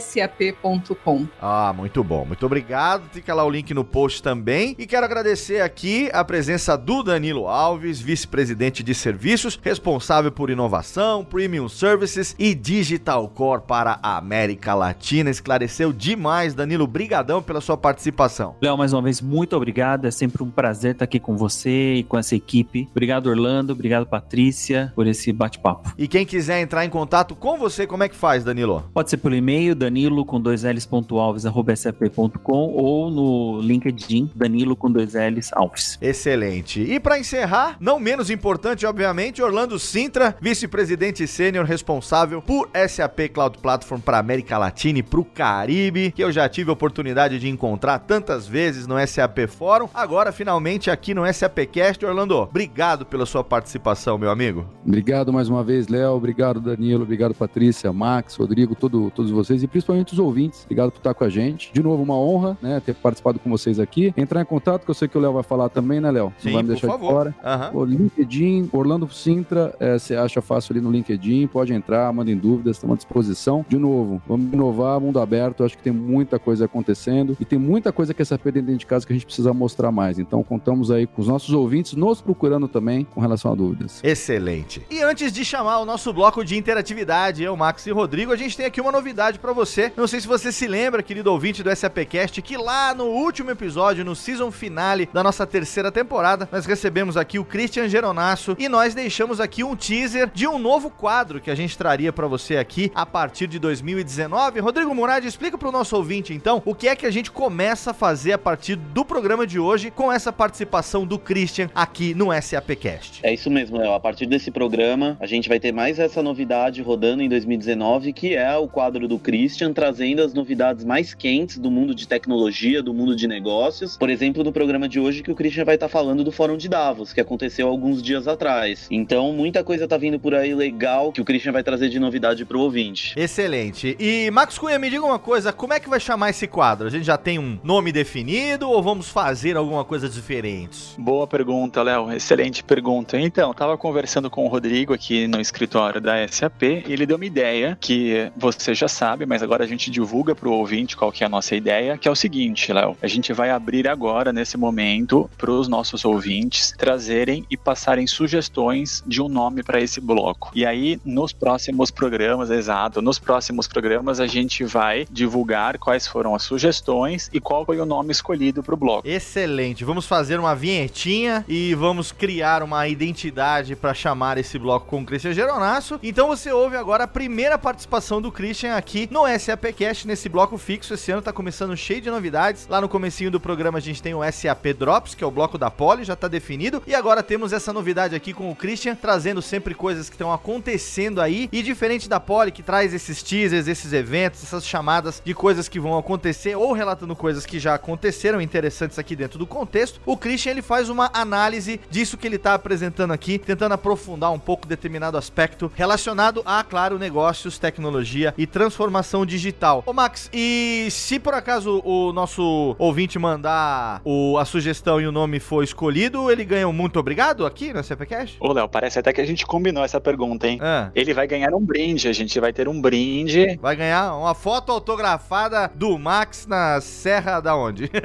sap.com. Ah, muito bom. Muito obrigado. Fica lá o link no post também. E quero agradecer aqui a presença do Danilo Alves, vice-presidente de serviços, responsável por inovação, premium services e digital core para a América Latina. Esclareceu demais, Danilo. Brigadão pela sua participação. Léo, mais uma vez, muito obrigado. É sempre um prazer estar aqui com você e com essa equipe. Obrigado, Orlando. Obrigado, Patrícia, por esse bate-papo. E quem quiser entrar em contato com você, como é que faz, Danilo? Pode Pode ser pelo e-mail danilo com dois L's ponto alves arroba sap.com ou no LinkedIn danilo com dois L's alves. Excelente. E para encerrar, não menos importante, obviamente, Orlando Sintra, vice-presidente sênior responsável por SAP Cloud Platform para América Latina e para o Caribe, que eu já tive a oportunidade de encontrar tantas vezes no SAP Fórum, agora finalmente aqui no SAPcast. Orlando, obrigado pela sua participação, meu amigo. Obrigado mais uma vez, Léo. Obrigado, Danilo. Obrigado, Patrícia, Max, Rodrigo, todo todo, todos vocês e principalmente os ouvintes. Obrigado por estar com a gente. De novo, uma honra, né, ter participado com vocês aqui. Entrar em contato, que eu sei que o Léo vai falar também, né, Léo? Não vai me deixar de fora. Uhum. O LinkedIn, Orlando Sintra, é, você acha fácil ali no LinkedIn, pode entrar, mandem dúvidas, estamos à disposição. De novo, vamos inovar, mundo aberto, acho que tem muita coisa acontecendo e tem muita coisa que essa perda dentro de casa que a gente precisa mostrar mais. Então, contamos aí com os nossos ouvintes nos procurando também com relação a dúvidas. Excelente. E antes de chamar o nosso bloco de interatividade, eu, Max e Rodrigo, a gente tem aqui uma novidade para você. Não sei se você se lembra, querido ouvinte do SAPcast, que lá no último episódio, no season finale da nossa terceira temporada, nós recebemos aqui o Christian Geronasso e nós deixamos aqui um teaser de um novo quadro que a gente traria para você aqui a partir de 2019. Rodrigo Murad, explica para o nosso ouvinte então o que é que a gente começa a fazer a partir do programa de hoje com essa participação do Christian aqui no SAPcast. É isso mesmo, Léo. A partir desse programa, a gente vai ter mais essa novidade rodando em 2019, que é o quadro do Christian, trazendo as novidades mais quentes do mundo de tecnologia, do mundo de negócios. Por exemplo, no programa de hoje que o Christian vai estar falando do Fórum de Davos, que aconteceu alguns dias atrás. Então, muita coisa tá vindo por aí legal que o Christian vai trazer de novidade pro ouvinte. Excelente. E Max Cunha, me diga uma coisa, como é que vai chamar esse quadro? A gente já tem um nome definido ou vamos fazer alguma coisa diferente? Boa pergunta, Léo. Excelente pergunta. Então, tava conversando com o Rodrigo aqui no escritório da SAP e ele deu uma ideia que você já sabe mas agora a gente divulga para o ouvinte qual que é a nossa ideia, que é o seguinte, Léo. A gente vai abrir agora, nesse momento, para os nossos ouvintes trazerem e passarem sugestões de um nome para esse bloco. E aí, nos próximos programas, exato, nos próximos programas a gente vai divulgar quais foram as sugestões e qual foi o nome escolhido para o bloco. Excelente. Vamos fazer uma vinhetinha e vamos criar uma identidade para chamar esse bloco com o Christian Geronasso. Então você ouve agora a primeira participação do Christian Christian aqui no SAPcast, nesse bloco fixo. Esse ano tá começando cheio de novidades. Lá no comecinho do programa a gente tem o SAP Drops, que é o bloco da Poli, já tá definido. E agora temos essa novidade aqui com o Christian, trazendo sempre coisas que estão acontecendo aí. E diferente da Poli, que traz esses teasers, esses eventos, essas chamadas de coisas que vão acontecer ou relatando coisas que já aconteceram interessantes aqui dentro do contexto, o Christian ele faz uma análise disso que ele tá apresentando aqui, tentando aprofundar um pouco determinado aspecto relacionado a, claro, negócios, tecnologia e transformação digital. Ô Max, e se por acaso o nosso ouvinte mandar o, a sugestão e o nome for escolhido, ele ganha um muito obrigado aqui no CPCast? Ô, Léo, parece até que a gente combinou essa pergunta, hein? Ah, Ele vai ganhar um brinde, a gente vai ter um brinde. vai ganhar uma foto autografada do Max na Serra da onde? [laughs]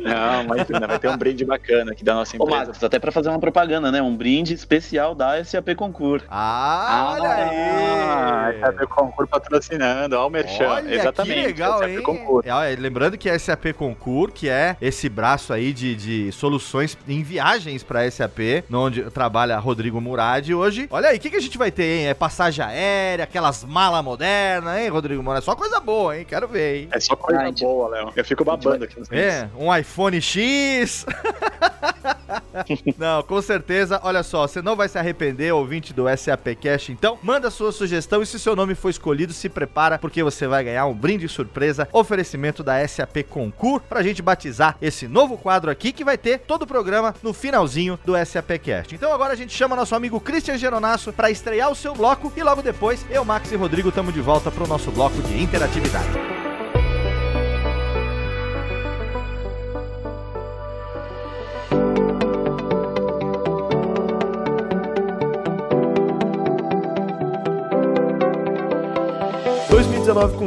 Não, mas não, vai ter um brinde bacana aqui da nossa Ô, empresa. Marcos, até pra fazer uma propaganda, né? Um brinde especial da SAP Concur. Ah, olha Ah, aí! SAP Concur patrocinando, ó o Merchan. Olha Exatamente. que legal, SAP hein? Concur. É, lembrando que a SAP Concur, que é esse braço aí de, de soluções em viagens para SAP, onde trabalha Rodrigo Murad hoje. Olha aí, o que, que a gente vai ter, hein? É passagem aérea, aquelas malas modernas, hein, Rodrigo Murad? Só coisa boa, hein? Quero ver, hein? É só coisa a gente- boa, Léo. Eu fico babando aqui nos É, um iPhone X. [laughs] não, com certeza. Olha só, você não vai se arrepender, ouvinte do SAP Cash. Então, manda sua sugestão e se seu nome for escolhido, se prepara porque você vai ganhar um brinde surpresa, oferecimento da SAP Concur pra gente batizar esse novo quadro aqui que vai ter todo o programa no finalzinho do SAP Cast. Então agora a gente chama nosso amigo Christian Geronasso pra estrear o seu bloco e logo depois eu, Max e Rodrigo estamos de volta pro nosso bloco de interatividade.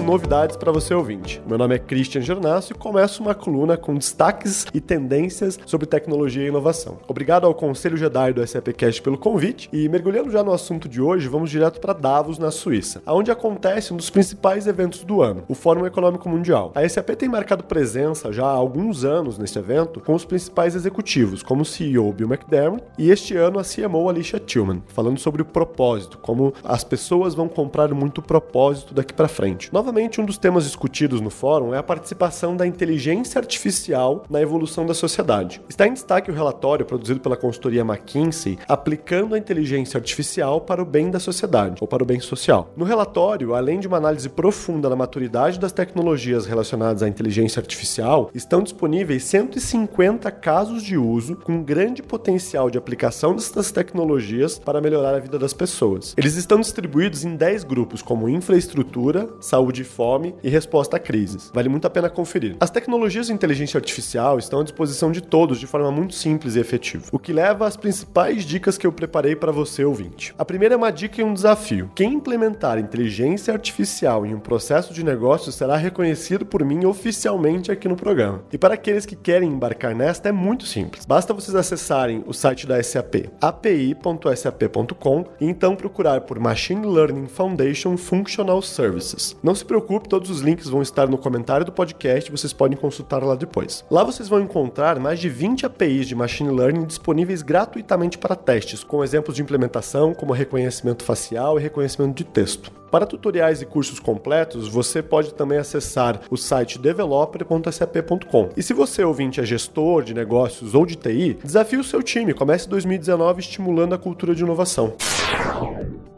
Novidades para você ouvinte. Meu nome é Christian Gernasso e começo uma coluna com destaques e tendências sobre tecnologia e inovação. Obrigado ao Conselho Jedi do SAPcast pelo convite e mergulhando já no assunto de hoje, vamos direto para Davos, na Suíça, onde acontece um dos principais eventos do ano, o Fórum Econômico Mundial. A SAP tem marcado presença já há alguns anos neste evento com os principais executivos, como o CEO Bill McDermott e este ano a CMO Alicia Tillman, falando sobre o propósito, como as pessoas vão comprar muito propósito daqui para frente. Novamente, um dos temas discutidos no fórum é a participação da inteligência artificial na evolução da sociedade. Está em destaque o relatório produzido pela consultoria McKinsey aplicando a inteligência artificial para o bem da sociedade, ou para o bem social. No relatório, além de uma análise profunda da maturidade das tecnologias relacionadas à inteligência artificial, estão disponíveis 150 casos de uso com grande potencial de aplicação dessas tecnologias para melhorar a vida das pessoas. Eles estão distribuídos em 10 grupos, como infraestrutura, saúde e fome e resposta a crises. Vale muito a pena conferir. As tecnologias de inteligência artificial estão à disposição de todos de forma muito simples e efetiva, o que leva às principais dicas que eu preparei para você ouvinte. A primeira é uma dica e um desafio. Quem implementar inteligência artificial em um processo de negócio será reconhecido por mim oficialmente aqui no programa. E para aqueles que querem embarcar nesta é muito simples. Basta vocês acessarem o site da SAP, api.sap.com e então procurar por Machine Learning Foundation Functional Services. Não se preocupe, todos os links vão estar no comentário do podcast, vocês podem consultar lá depois. Lá vocês vão encontrar mais de 20 APIs de Machine Learning disponíveis gratuitamente para testes, com exemplos de implementação como reconhecimento facial e reconhecimento de texto. Para tutoriais e cursos completos, você pode também acessar o site developer.sap.com. E se você ouvinte é gestor de negócios ou de TI, desafie o seu time, comece 2019 estimulando a cultura de inovação.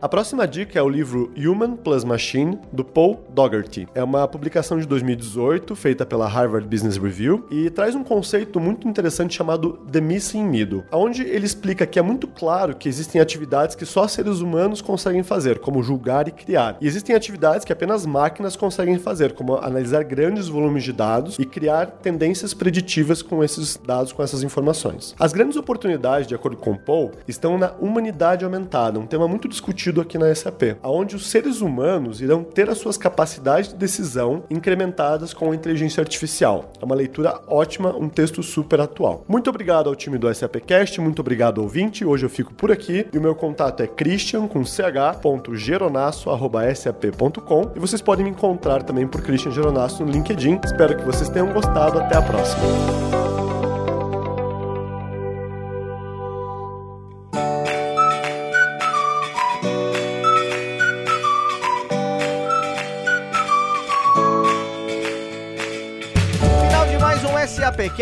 A próxima dica é o livro Human Plus Machine, do Paul Dougherty. É uma publicação de 2018, feita pela Harvard Business Review, e traz um conceito muito interessante chamado The Missing Middle, onde ele explica que é muito claro que existem atividades que só seres humanos conseguem fazer, como julgar e criar. E existem atividades que apenas máquinas conseguem fazer, como analisar grandes volumes de dados e criar tendências preditivas com esses dados, com essas informações. As grandes oportunidades, de acordo com Paul, estão na humanidade aumentada, um tema muito discutido aqui na SAP, onde os seres humanos irão ter as suas capacidades de decisão incrementadas com a inteligência artificial. É uma leitura ótima, um texto super atual. Muito obrigado ao time do SAPcast, muito obrigado ouvinte. Hoje eu fico por aqui e o meu contato é christian com ch.geronasso@sap.com e vocês podem me encontrar também por Christian Geronasso no LinkedIn. Espero que vocês tenham gostado. Até a próxima.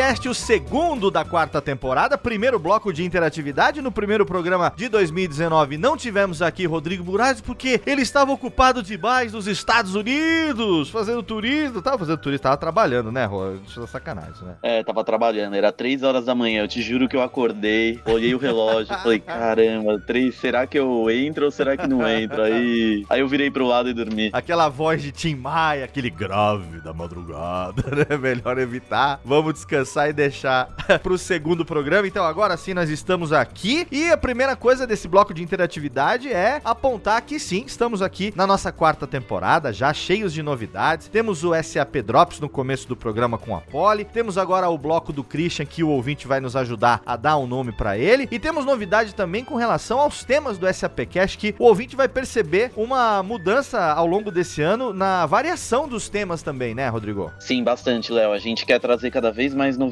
SAPcast, o segundo da quarta temporada, primeiro bloco de interatividade. No primeiro programa de 2019 não tivemos aqui Rodrigo Buraz porque ele estava ocupado demais nos Estados Unidos, fazendo turismo. Tava fazendo turismo, tava trabalhando, né, Rô? Isso é sacanagem, né? É, tava trabalhando, era três horas da manhã, eu te juro que eu acordei, olhei o relógio, [laughs] falei, caramba, três, será que eu entro ou será que não entro? Aí, aí eu virei pro lado e dormi. Aquela voz de Tim Maia, aquele grave da madrugada, [laughs] né? Melhor evitar. Vamos descansar e deixar [laughs] pro segundo programa. Então agora sim nós estamos aqui e a primeira coisa desse bloco de interatividade é apontar que sim, estamos aqui na nossa quarta temporada, já cheios de novidades. Temos o SAP Drops no começo do programa com a Poli, temos agora o bloco do Christian que o ouvinte vai nos ajudar a dar um nome para ele e temos novidade também com relação aos temas do SAP Cash que o ouvinte vai perceber uma mudança ao longo desse ano na variação dos temas também, né, Rodrigo? Sim, bastante, Léo. A gente quer trazer cada vez mais novidades,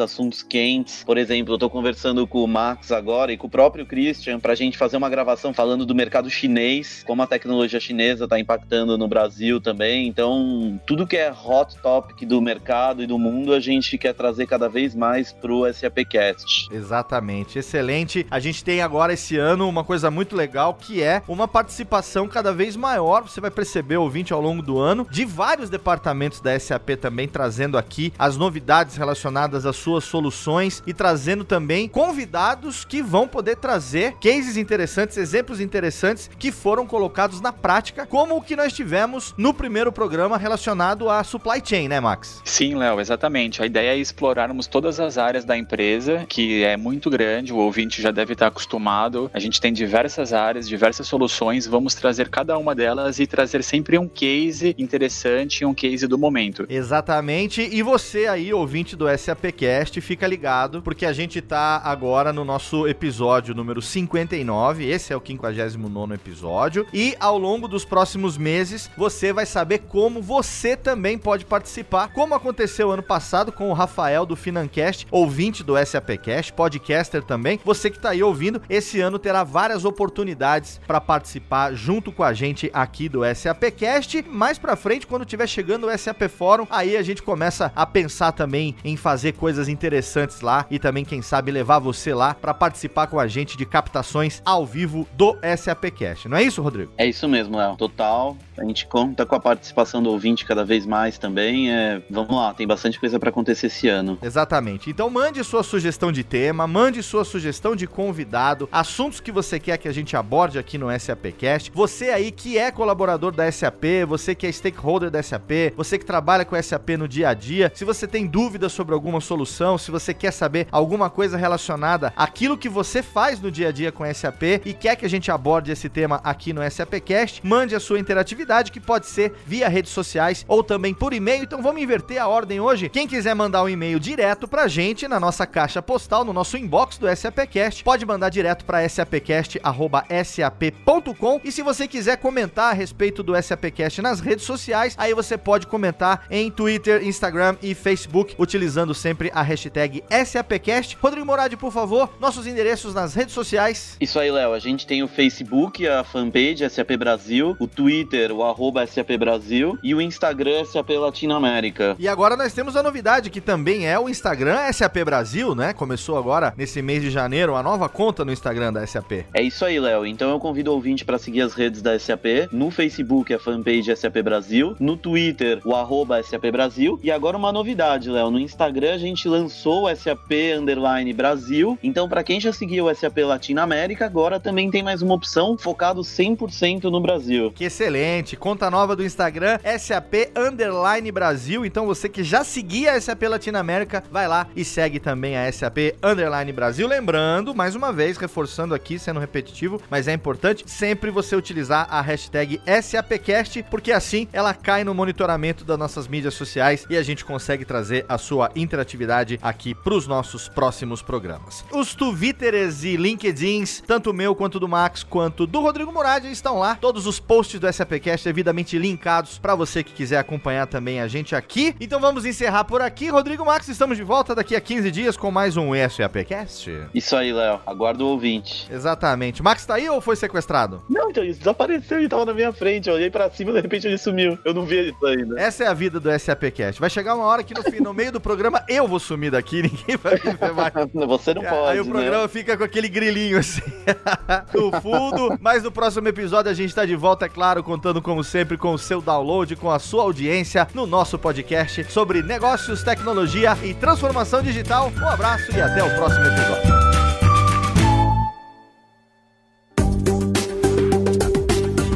assuntos quentes. Por exemplo, eu tô conversando com o Max agora e com o próprio Christian pra gente fazer uma gravação falando do mercado chinês, como a tecnologia chinesa tá impactando no Brasil também. Então, tudo que é hot topic do mercado e do mundo, a gente quer trazer cada vez mais pro SAPcast. Exatamente, excelente. A gente tem agora esse ano uma coisa muito legal que é uma participação cada vez maior. Você vai perceber, ouvinte, ao longo do ano, de vários departamentos da SAP também trazendo aqui as novidades relacionadas às suas soluções e trazendo também convidados que vão poder trazer cases interessantes, exemplos interessantes que foram colocados na prática, como o que nós tivemos no primeiro programa relacionado à supply chain, né, Max? Sim, Léo, exatamente. A ideia é explorarmos todas as áreas da empresa, que é muito grande, o ouvinte já deve estar acostumado. A gente tem diversas áreas, diversas soluções, vamos trazer cada uma delas e trazer sempre um case interessante, um case do momento. Exatamente. E você aí, ouvinte do SAPcast, fica ligado, porque a gente tá agora no nosso episódio número 59. Esse é o 59 episódio. E ao longo dos próximos meses, você vai saber como você também pode participar, como aconteceu ano passado com o Rafael do Financast, ouvinte do SAPcast, podcaster também. Você que tá aí ouvindo, esse ano terá várias oportunidades para participar junto com a gente aqui do SAPcast. Mais para frente, quando tiver chegando o SAP Fórum, aí a gente começa a pensar também em fazer coisas interessantes lá e também, quem sabe, levar você lá para participar com a gente de captações ao vivo do SAPcast. Não é isso, Rodrigo? É isso mesmo, Léo. Total. A gente conta com a participação do ouvinte cada vez mais também. É, vamos lá, tem bastante coisa para acontecer esse ano. Exatamente. Então mande sua sugestão de tema, mande sua sugestão de convidado, assuntos que você quer que a gente aborde aqui no SAPcast. Você aí que é colaborador da SAP, você que é stakeholder da SAP, você que trabalha com SAP no dia a dia, se você tem dúvidas sobre alguma solução, se você quer saber alguma coisa relacionada àquilo que você faz no dia a dia com SAP e quer que a gente aborde esse tema aqui no SAPcast, mande a sua interatividade que pode ser via redes sociais ou também por e-mail. Então vamos inverter a ordem hoje. Quem quiser mandar um e-mail direto pra gente na nossa caixa postal, no nosso inbox do SAPcast, pode mandar direto para sapcast@sap.com. E se você quiser comentar a respeito do SAPcast nas redes sociais, aí você pode comentar em Twitter, Instagram e Facebook, utilizando sempre a hashtag SAPcast. Rodrigo Moradi, por favor, nossos endereços nas redes sociais. Isso aí, Léo. A gente tem o Facebook, a fanpage SAP Brasil, o Twitter, o arroba SAP Brasil e o Instagram SAP Latinoamérica. E agora nós temos a novidade, que também é o Instagram SAP Brasil, né? Começou agora nesse mês de janeiro, a nova conta no Instagram da SAP. É isso aí, Léo. Então eu convido o ouvinte para seguir as redes da SAP. No Facebook, a fanpage SAP Brasil. No Twitter, o arroba SAP Brasil. E agora uma novidade, Léo. No Instagram a gente lançou o SAP Underline Brasil. Então, para quem já seguiu o SAP Latinoamérica, agora também tem mais uma opção focado 100% no Brasil. Que excelente! Conta nova do Instagram, SAP Underline Brasil. Então, você que já seguia a SAP Latinoamérica, vai lá e segue também a SAP Underline Brasil. Lembrando, mais uma vez, reforçando aqui, sendo repetitivo, mas é importante sempre você utilizar a hashtag SAPcast, porque assim ela cai no monitoramento das nossas mídias sociais e a gente consegue trazer a sua interatividade aqui para os nossos próximos programas. Os Twitteres e LinkedIns, tanto o meu quanto do Max, quanto do Rodrigo Murad, estão lá. Todos os posts do SAPcast devidamente linkados para você que quiser acompanhar também a gente aqui. Então vamos encerrar por aqui. Rodrigo Max, estamos de volta daqui a 15 dias com mais um SAPcast. Isso aí, Léo. Aguardo o ouvinte. Exatamente. Max tá aí ou foi sequestrado? Não, então isso desapareceu e tava na minha frente. Eu olhei pra cima e de repente ele sumiu. Eu não vi isso ainda. Essa é a vida do SAPcast. Vai chegar uma hora que no final no meio do programa eu vou sumir daqui, [laughs] ninguém vai me ver mais. [laughs] Você não pode. Aí o programa né? fica com aquele grilinho assim [laughs] no fundo. Mas no próximo episódio a gente tá de volta, é claro, contando como sempre com o seu download, com a sua audiência no nosso podcast sobre negócios, tecnologia e transformação digital. Um abraço e até o próximo episódio.